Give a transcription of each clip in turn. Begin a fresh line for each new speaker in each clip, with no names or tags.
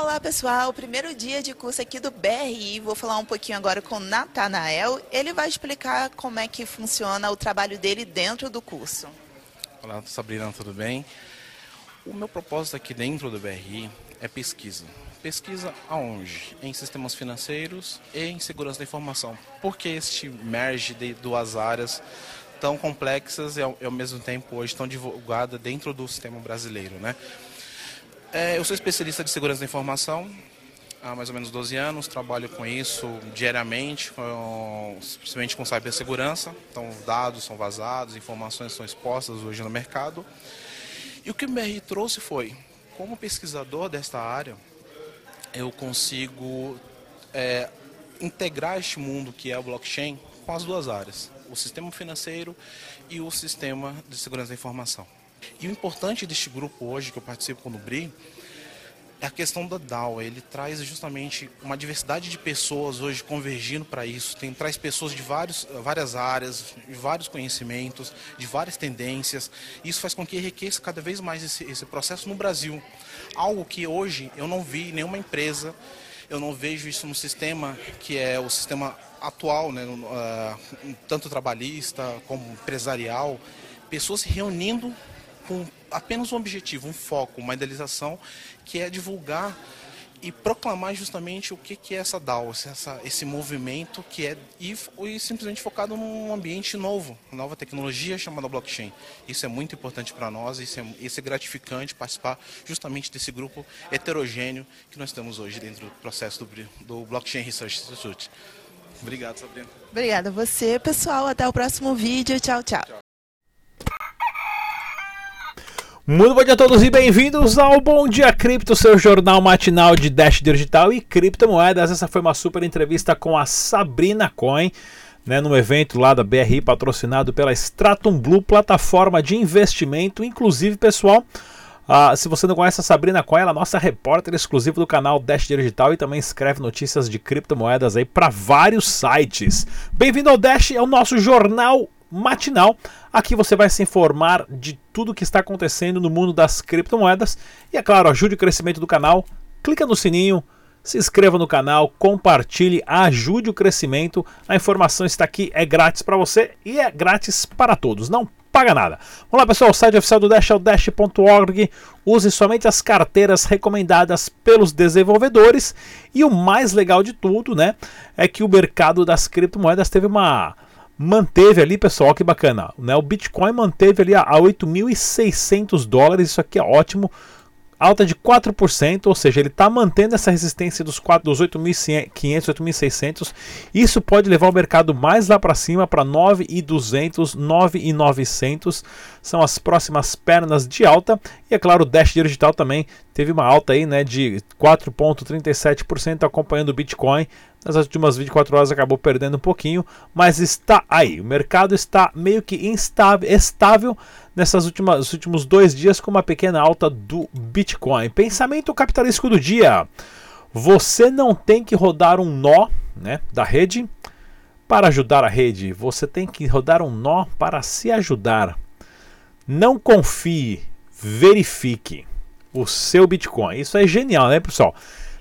Olá pessoal, primeiro dia de curso aqui do BRI. Vou falar um pouquinho agora com o Natanael. Ele vai explicar como é que funciona o trabalho dele dentro do curso.
Olá, Sabrina, tudo bem? O meu propósito aqui dentro do BRI é pesquisa. Pesquisa aonde? Em sistemas financeiros e em segurança da informação. Por que este merge de duas áreas tão complexas e ao, e ao mesmo tempo hoje tão divulgada dentro do sistema brasileiro, né? É, eu sou especialista de segurança da informação há mais ou menos 12 anos, trabalho com isso diariamente, com, principalmente com cibersegurança. Então, dados são vazados, informações são expostas hoje no mercado. E o que o BR trouxe foi, como pesquisador desta área, eu consigo é, integrar este mundo que é o blockchain com as duas áreas, o sistema financeiro e o sistema de segurança da informação. E o importante deste grupo hoje que eu participo com o BRI é a questão da DAO. Ele traz justamente uma diversidade de pessoas hoje convergindo para isso. Tem, traz pessoas de vários, várias áreas, de vários conhecimentos, de várias tendências. Isso faz com que enriqueça cada vez mais esse, esse processo no Brasil. Algo que hoje eu não vi nenhuma empresa, eu não vejo isso no sistema que é o sistema atual, né, uh, tanto trabalhista como empresarial, pessoas se reunindo com apenas um objetivo, um foco, uma idealização, que é divulgar e proclamar justamente o que, que é essa DAO, essa, esse movimento que é e, e, simplesmente focado num ambiente novo, nova tecnologia chamada blockchain. Isso é muito importante para nós, isso é, isso é gratificante participar justamente desse grupo heterogêneo que nós temos hoje dentro do processo do, do Blockchain Research Institute. Obrigado, Sabrina.
Obrigada a você, pessoal. Até o próximo vídeo. tchau. tchau. tchau.
Muito bom dia a todos e bem-vindos ao Bom Dia Cripto, seu jornal matinal de Dash Digital e criptomoedas. Essa foi uma super entrevista com a Sabrina Coin, né, no evento lá da BRI, patrocinado pela Stratum Blue, plataforma de investimento. Inclusive, pessoal, uh, se você não conhece a Sabrina Coin, ela é nossa repórter exclusiva do canal Dash Digital e também escreve notícias de criptomoedas aí para vários sites. Bem-vindo ao Dash, é o nosso jornal matinal. Aqui você vai se informar de tudo que está acontecendo no mundo das criptomoedas e, é claro, ajude o crescimento do canal. Clica no sininho, se inscreva no canal, compartilhe, ajude o crescimento. A informação está aqui, é grátis para você e é grátis para todos. Não paga nada. Vamos lá, pessoal. O site oficial do Dash é o dash.org. Use somente as carteiras recomendadas pelos desenvolvedores. E o mais legal de tudo, né, é que o mercado das criptomoedas teve uma manteve ali, pessoal, que bacana, né? O Bitcoin manteve ali a, a 8.600 dólares, isso aqui é ótimo, alta de 4%, ou seja, ele está mantendo essa resistência dos, 4, dos 8.500, 8.600. Isso pode levar o mercado mais lá para cima, para 9.200, 9.900. São as próximas pernas de alta. E é claro, o Dash Digital também teve uma alta aí, né, de 4,37%, acompanhando o Bitcoin nas últimas 24 horas acabou perdendo um pouquinho, mas está aí. O mercado está meio que instável, estável nessas últimas últimos dois dias com uma pequena alta do Bitcoin. Pensamento capitalístico do dia. Você não tem que rodar um nó né, da rede para ajudar a rede. Você tem que rodar um nó para se ajudar. Não confie, verifique o seu Bitcoin. Isso é genial, né, pessoal?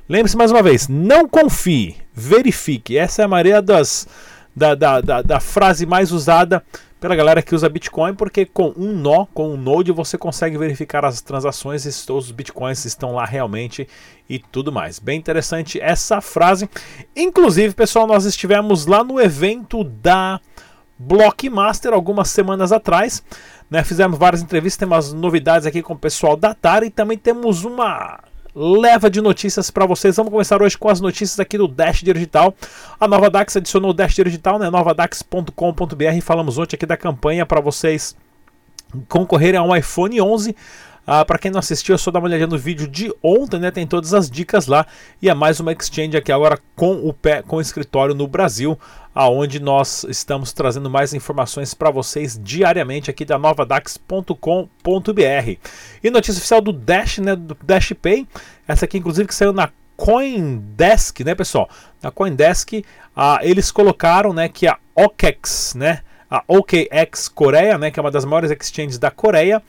Lembre-se mais uma vez, não confie, verifique. Essa é a maioria das, da, da, da, da, frase mais usada pela galera que usa Bitcoin, porque com um nó, com um node, você consegue verificar as transações e os Bitcoins estão lá realmente e tudo mais. Bem interessante essa frase. Inclusive, pessoal, nós estivemos lá no evento da Blockmaster algumas semanas atrás. Né, fizemos várias entrevistas, temos novidades aqui com o pessoal da Tara e também temos uma leva de notícias para vocês. Vamos começar hoje com as notícias aqui do Dash Digital. A Nova Dax adicionou o Dash Digital, né? novadax.com.br. Falamos ontem aqui da campanha para vocês concorrerem a um iPhone 11. Ah, para quem não assistiu, é só dar uma olhadinha no vídeo de ontem, né? Tem todas as dicas lá. E é mais uma exchange aqui agora com o pé, com o escritório no Brasil, aonde nós estamos trazendo mais informações para vocês diariamente aqui da novadax.com.br. E notícia oficial do Dash, né? Do Dash Pay. Essa aqui, inclusive, que saiu na CoinDesk, né, pessoal? Na CoinDesk, ah, eles colocaram, né, que a OKEx, né? A OKX Coreia, né, que é uma das maiores exchanges da Coreia,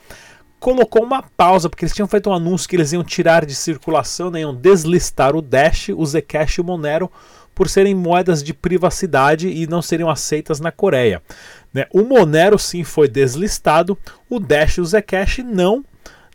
colocou uma pausa, porque eles tinham feito um anúncio que eles iam tirar de circulação, né, iam deslistar o Dash, o Zcash e o Monero por serem moedas de privacidade e não seriam aceitas na Coreia. Né? O Monero sim foi deslistado, o Dash e o Zcash não.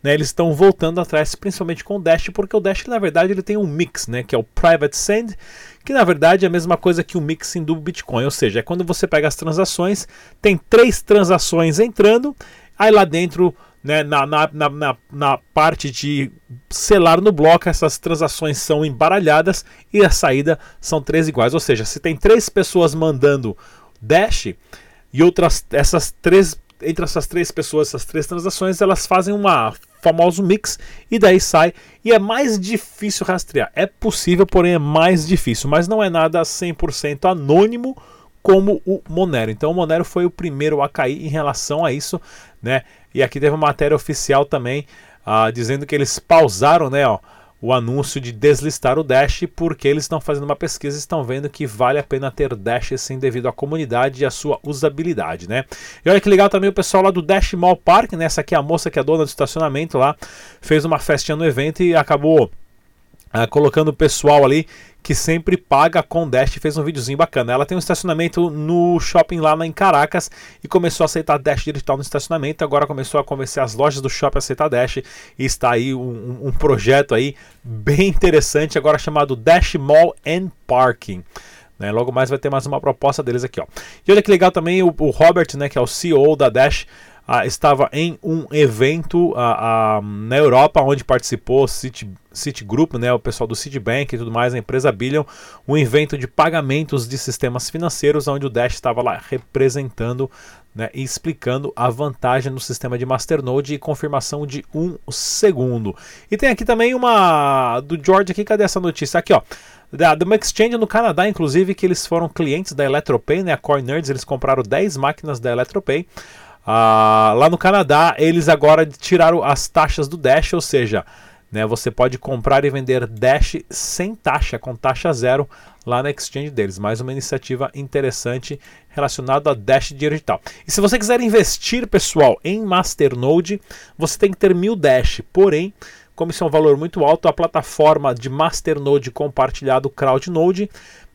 Né? Eles estão voltando atrás, principalmente com o Dash, porque o Dash na verdade ele tem um mix, né? que é o Private Send, que na verdade é a mesma coisa que o mixing do Bitcoin, ou seja, é quando você pega as transações, tem três transações entrando, aí lá dentro né, na, na, na, na, parte de selar no bloco, essas transações são embaralhadas e a saída são três iguais. Ou seja, se tem três pessoas mandando Dash e outras essas três entre essas três pessoas, essas três transações, elas fazem uma famoso mix e daí sai e é mais difícil rastrear. É possível, porém é mais difícil, mas não é nada 100% anônimo como o Monero. Então o Monero foi o primeiro a cair em relação a isso, né? E aqui teve uma matéria oficial também uh, dizendo que eles pausaram né, ó, o anúncio de deslistar o Dash porque eles estão fazendo uma pesquisa e estão vendo que vale a pena ter Dash sim devido à comunidade e à sua usabilidade. Né? E olha que legal também o pessoal lá do Dash Mall Park, né? essa aqui é a moça que é dona do estacionamento lá, fez uma festinha no evento e acabou uh, colocando o pessoal ali que sempre paga com Dash, fez um videozinho bacana. Ela tem um estacionamento no shopping lá em Caracas e começou a aceitar Dash digital no estacionamento. Agora começou a convencer as lojas do shopping a aceitar Dash e está aí um, um projeto aí bem interessante agora chamado Dash Mall and Parking. Né? Logo mais vai ter mais uma proposta deles aqui. Ó. E olha que legal também o, o Robert, né, que é o CEO da Dash, ah, estava em um evento ah, ah, na Europa, onde participou City, Citigroup, né, o pessoal do Citibank e tudo mais, a empresa Billion, um evento de pagamentos de sistemas financeiros, onde o Dash estava lá representando né, e explicando a vantagem no sistema de Masternode e confirmação de um segundo. E tem aqui também uma do George aqui, cadê essa notícia? Aqui ó, da, uma exchange no Canadá, inclusive, que eles foram clientes da Electropay, né, a Core Nerds, eles compraram 10 máquinas da Electropay, ah, lá no Canadá, eles agora tiraram as taxas do Dash, ou seja, né, você pode comprar e vender Dash sem taxa, com taxa zero, lá na exchange deles. Mais uma iniciativa interessante relacionada a Dash Digital. E se você quiser investir, pessoal, em Masternode, você tem que ter mil Dash. Porém, como isso é um valor muito alto, a plataforma de Masternode compartilhado CrowdNode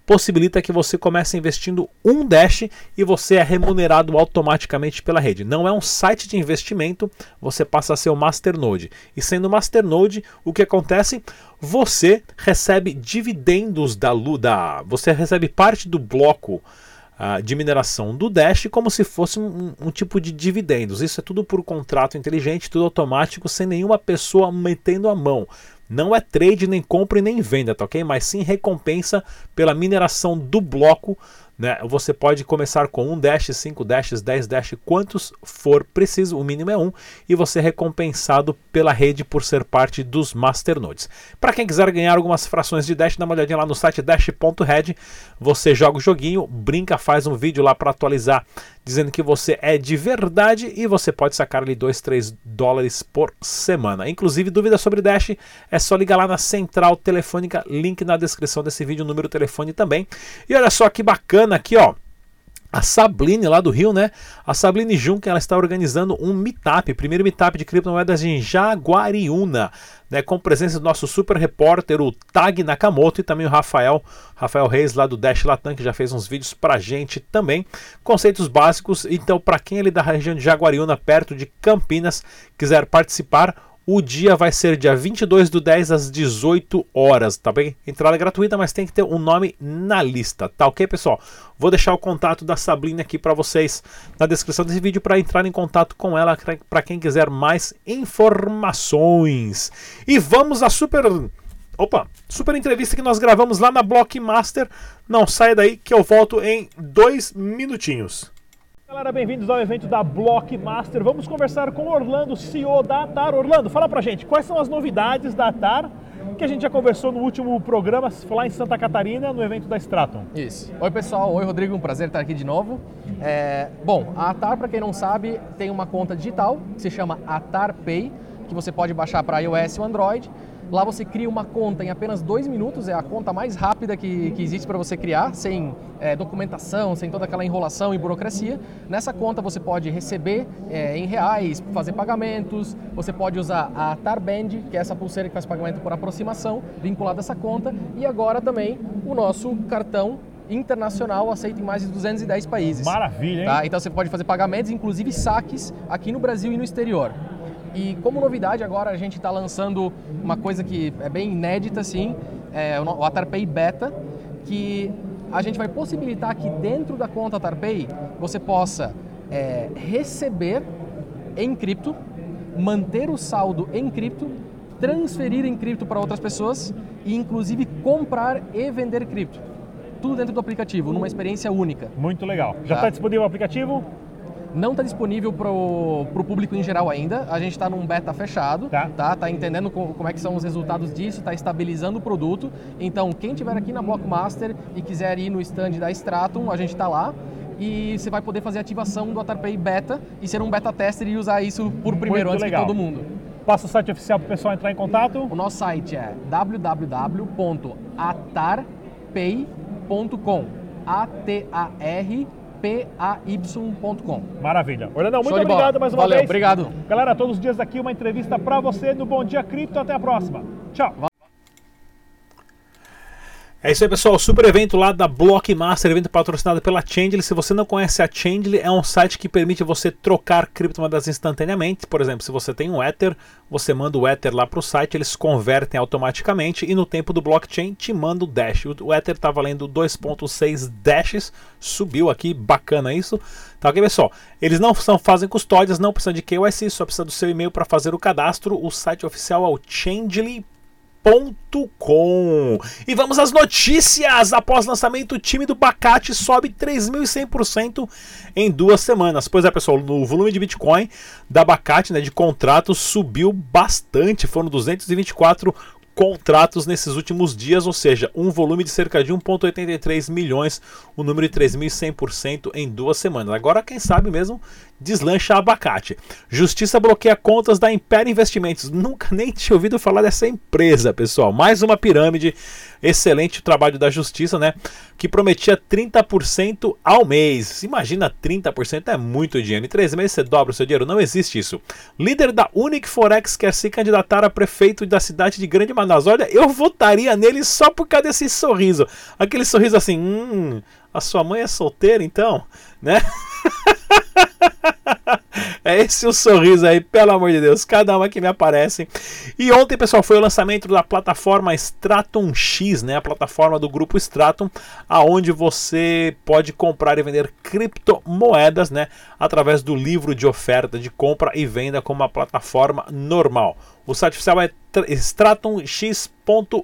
possibilita que você comece investindo um Dash e você é remunerado automaticamente pela rede. Não é um site de investimento, você passa a ser o Masternode. E sendo Masternode, o que acontece? Você recebe dividendos da Luda, você recebe parte do bloco uh, de mineração do Dash como se fosse um, um, tipo de dividendos. Isso é tudo por contrato inteligente, tudo automático, sem nenhuma pessoa metendo a mão. Não é trade, nem compra e nem venda, tá ok? Mas sim recompensa pela mineração do bloco né? Você pode começar com um dash, 5 dashes, 10 dash, quantos for preciso, o mínimo é um, e você é recompensado pela rede por ser parte dos masternodes. Para quem quiser ganhar algumas frações de dash, dá uma olhadinha lá no site dash.red. Você joga o joguinho, brinca, faz um vídeo lá para atualizar dizendo que você é de verdade e você pode sacar ali 2, 3 dólares por semana. Inclusive, dúvidas sobre Dash, é só ligar lá na central telefônica, link na descrição desse vídeo, número telefone também. E olha só que bacana aqui, ó. A Sabline lá do Rio, né? A Sabline Juncker, ela está organizando um meetup, primeiro meetup de criptomoedas em Jaguariúna, né? Com presença do nosso super repórter, o Tag Nakamoto e também o Rafael, Rafael Reis lá do Dash Latam, que já fez uns vídeos pra gente também. Conceitos básicos, então para quem é da região de Jaguariúna, perto de Campinas, quiser participar, o dia vai ser dia 22 do 10 às 18 horas, tá bem? Entrada gratuita, mas tem que ter um nome na lista, tá ok, pessoal? Vou deixar o contato da Sabrina aqui para vocês na descrição desse vídeo para entrar em contato com ela para quem quiser mais informações. E vamos à super Opa, super entrevista que nós gravamos lá na Blockmaster. Não saia daí que eu volto em dois minutinhos. Galera, bem-vindos ao evento da Blockmaster. Vamos conversar com Orlando, CEO da Atar. Orlando, fala pra gente, quais são as novidades da Atar que a gente já conversou no último programa lá em Santa Catarina, no evento da Straton.
Isso. Oi, pessoal. Oi, Rodrigo. Um prazer estar aqui de novo. É... Bom, a Atar, para quem não sabe, tem uma conta digital que se chama Atar Pay que você pode baixar para iOS ou Android. Lá você cria uma conta em apenas dois minutos, é a conta mais rápida que, que existe para você criar, sem é, documentação, sem toda aquela enrolação e burocracia. Nessa conta você pode receber é, em reais, fazer pagamentos, você pode usar a Tarband, que é essa pulseira que faz pagamento por aproximação, vinculada a essa conta, e agora também o nosso cartão internacional aceito em mais de 210 países.
Maravilha, hein?
Tá? Então você pode fazer pagamentos, inclusive saques, aqui no Brasil e no exterior. E como novidade agora a gente está lançando uma coisa que é bem inédita assim, é o Atarpay Beta, que a gente vai possibilitar que dentro da conta Atarpay você possa é, receber em cripto, manter o saldo em cripto, transferir em cripto para outras pessoas e inclusive comprar e vender cripto. Tudo dentro do aplicativo, numa experiência única.
Muito legal. Já está
Tá.
disponível o aplicativo?
Não está disponível para o público em geral ainda. A gente está num beta fechado,
Tá.
tá? Tá entendendo co- como é que são os resultados disso, está estabilizando o produto. Então, quem tiver aqui na Blockmaster e quiser ir no stand da Stratum, a gente está lá. E você vai poder fazer a ativação do Atarpay Beta e ser um beta tester e usar isso por primeiro
Muito
antes
legal.
que todo mundo.
Passa o site oficial para o pessoal entrar em contato.
O nosso site é www.atarpay.com. A-T-A-R-P-A-Y.com.
Maravilha. Orlandão, muito obrigado mais uma
Valeu,
vez.
obrigado.
Galera, todos os dias aqui uma entrevista para você no Bom Dia Cripto. Até a próxima. Tchau. É isso aí, pessoal. Super evento lá da Blockmaster, evento patrocinado pela Changely. Se você não conhece a Changely, é um site que permite você trocar criptomoedas instantaneamente. Por exemplo, se você tem um Ether, você manda o Ether lá para o site, eles convertem automaticamente e no tempo do blockchain te manda o Dash. O Ether está valendo 2.6 Dashes, subiu aqui, bacana isso. Tá ok, pessoal? Eles não são, fazem custódias, não precisa de KYC, só precisa do seu e-mail para fazer o cadastro. O site oficial é o Changely com. E vamos às notícias! Após lançamento, o time do Bacate sobe 3.100% em duas semanas. Pois é, pessoal, o volume de Bitcoin da Bacate, né, de contratos, subiu bastante. Foram 224 contratos nesses últimos dias, ou seja, um volume de cerca de 1,83 milhões, o número de 3.100% em duas semanas. Agora, quem sabe mesmo, deslancha abacate. Justiça bloqueia contas da Império Investimentos. Nunca nem tinha ouvido falar dessa empresa, pessoal. Mais uma pirâmide. Excelente trabalho da Justiça, né? Que prometia 30% ao mês. Imagina 30%, é muito dinheiro. Em três meses você dobra o seu dinheiro. Não existe isso. Líder da Unic Forex quer se candidatar a prefeito da cidade de Grande Manaus. Olha, eu votaria nele só por causa desse sorriso. Aquele sorriso assim, hum, a sua mãe é solteira então, né? É esse o sorriso aí, pelo amor de Deus, cada uma que me aparece. E ontem, pessoal, foi o lançamento da plataforma Stratum X, né? A plataforma do grupo Stratum, aonde você pode comprar e vender criptomoedas, né? Através do livro de oferta de compra e venda como uma plataforma normal. O site oficial é stratumx.io.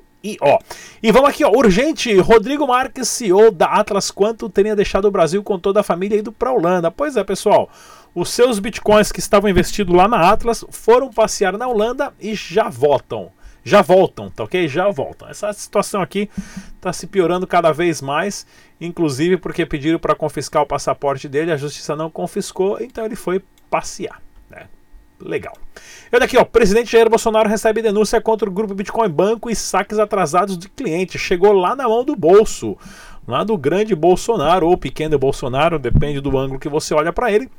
E vamos aqui, ó, urgente, Rodrigo Marques, CEO da Atlas Quanto, teria deixado o Brasil com toda a família e ido para a Holanda. Pois é, pessoal, os seus bitcoins que estavam investidos lá na Atlas foram passear na Holanda e já voltam. Já voltam, tá ok? Já voltam. Essa situação aqui está se piorando cada vez mais, inclusive porque pediram para confiscar o passaporte dele, a justiça não confiscou, então ele foi passear. Né? Legal. E olha aqui, ó, o presidente Jair Bolsonaro recebe denúncia contra o grupo Bitcoin Banco e saques atrasados de cliente. Chegou lá na mão do bolso, lá do grande Bolsonaro ou pequeno Bolsonaro, depende do ângulo que você olha para ele.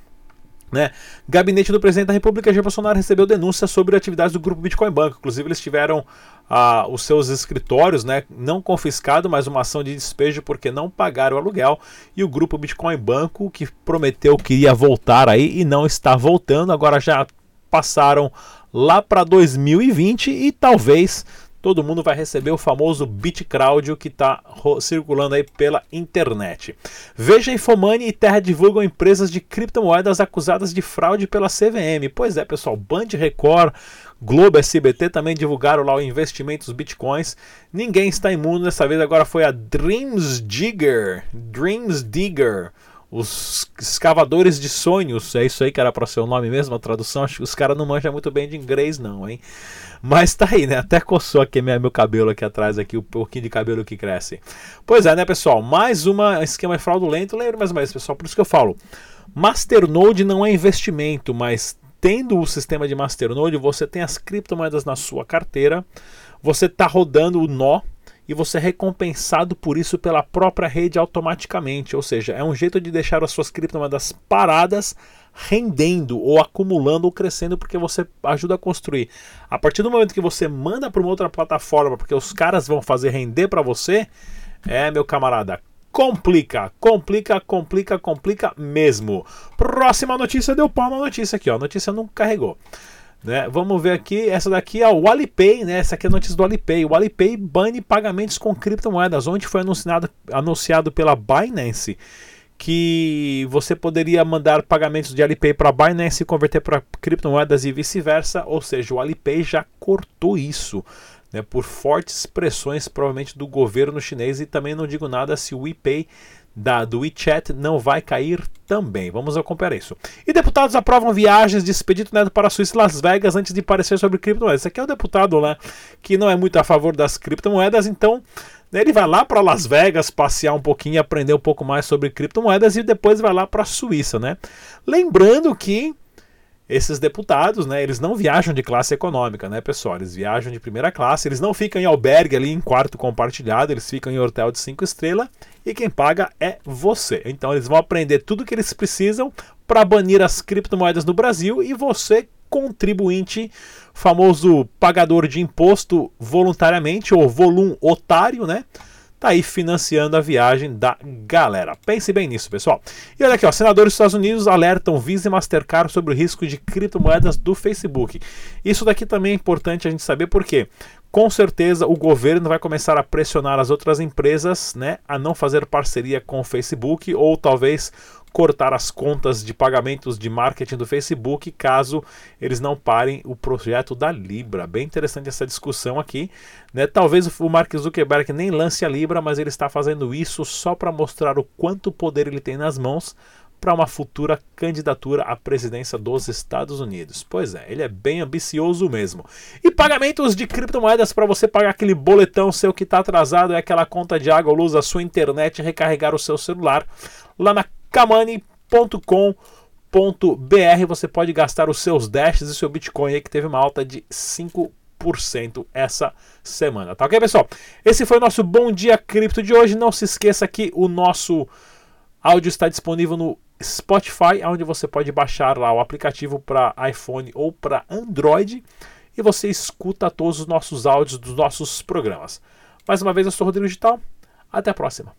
Né? Gabinete do presidente da República, Jair Bolsonaro, recebeu denúncias sobre atividades do grupo Bitcoin Banco. Inclusive, eles tiveram ah, os seus escritórios né, não confiscados, mas uma ação de despejo porque não pagaram o aluguel. E o grupo Bitcoin Banco, que prometeu que ia voltar aí e não está voltando, agora já passaram lá para 2020 e talvez todo mundo vai receber o famoso BitCrowd que está circulando aí pela internet. Veja Infomani e Terra divulgam empresas de criptomoedas acusadas de fraude pela CVM. Pois é, pessoal, Band Record, Globo SBT também divulgaram lá o investimentos bitcoins. Ninguém está imune dessa vez, agora foi a Dreams Digger. Dreams Digger os escavadores de sonhos, é isso aí que era para ser o nome mesmo, a tradução, acho que os caras não manjam muito bem de inglês não, hein? Mas tá aí, né? Até coçou aqui meu, meu cabelo aqui atrás, aqui o pouquinho de cabelo que cresce. Pois é, né, pessoal? Mais uma esquema fraudulento, lembre mais uma vez, pessoal, por isso que eu falo, Masternode não é investimento, mas tendo o sistema de Masternode, você tem as criptomoedas na sua carteira, você está rodando o nó e você é recompensado por isso pela própria rede automaticamente. Ou seja, é um jeito de deixar as suas criptomoedas paradas, rendendo ou acumulando ou crescendo porque você ajuda a construir. A partir do momento que você manda para uma outra plataforma porque os caras vão fazer render para você, é meu camarada, complica, complica, complica, complica mesmo. Próxima notícia deu pau na notícia aqui, ó. A notícia não carregou. Né? Vamos ver aqui, essa daqui é o Alipay, né? Essa aqui é a notícia do Alipay. O Alipay bane pagamentos com criptomoedas, onde foi anunciado, anunciado pela Binance que você poderia mandar pagamentos de Alipay para Binance e converter para criptomoedas e vice-versa, ou seja, o Alipay já cortou isso. Né, por fortes pressões, provavelmente do governo chinês, e também não digo nada se o WePay da, do WeChat não vai cair também. Vamos acompanhar isso. E deputados aprovam viagens de Expedito Neto para a Suíça e Las Vegas antes de parecer sobre criptomoedas. Esse aqui é o deputado né, que não é muito a favor das criptomoedas, então né, ele vai lá para Las Vegas passear um pouquinho, aprender um pouco mais sobre criptomoedas e depois vai lá para a Suíça. Né? Lembrando que esses deputados, né, eles não viajam de classe econômica, né, pessoal? Eles viajam de primeira classe, eles não ficam em albergue ali em quarto compartilhado, eles ficam em hotel de cinco estrelas e quem paga é você. Então eles vão aprender tudo que eles precisam para banir as criptomoedas no Brasil e você contribuinte, famoso pagador de imposto voluntariamente ou volum otário, né? tá aí financiando a viagem da galera. Pense bem nisso, pessoal. E olha aqui, ó, senadores dos Estados Unidos alertam Visa e Mastercard sobre o risco de criptomoedas do Facebook. Isso daqui também é importante a gente saber porque com certeza o governo vai começar a pressionar as outras empresas, né, a não fazer parceria com o Facebook ou talvez cortar as contas de pagamentos de marketing do Facebook caso eles não parem o projeto da Libra. Bem interessante essa discussão aqui. Né? Talvez o Mark Zuckerberg nem lance a Libra, mas ele está fazendo isso só para mostrar o quanto poder ele tem nas mãos para uma futura candidatura à presidência dos Estados Unidos. Pois é, ele é bem ambicioso mesmo. E pagamentos de criptomoedas para você pagar aquele boletão seu que está atrasado, é aquela conta de água, luz, a sua internet, recarregar o seu celular. Lá na kamani.com.br você pode gastar os seus dashes e seu Bitcoin aí que teve uma alta de 5% essa semana. Tá ok, pessoal? Esse foi o nosso Bom Dia Cripto de hoje. Não se esqueça que o nosso áudio está disponível no Spotify, onde você pode baixar lá o aplicativo para iPhone ou para Android e você escuta todos os nossos áudios dos nossos programas. Mais uma vez, eu sou Rodrigo Digital. Até a próxima.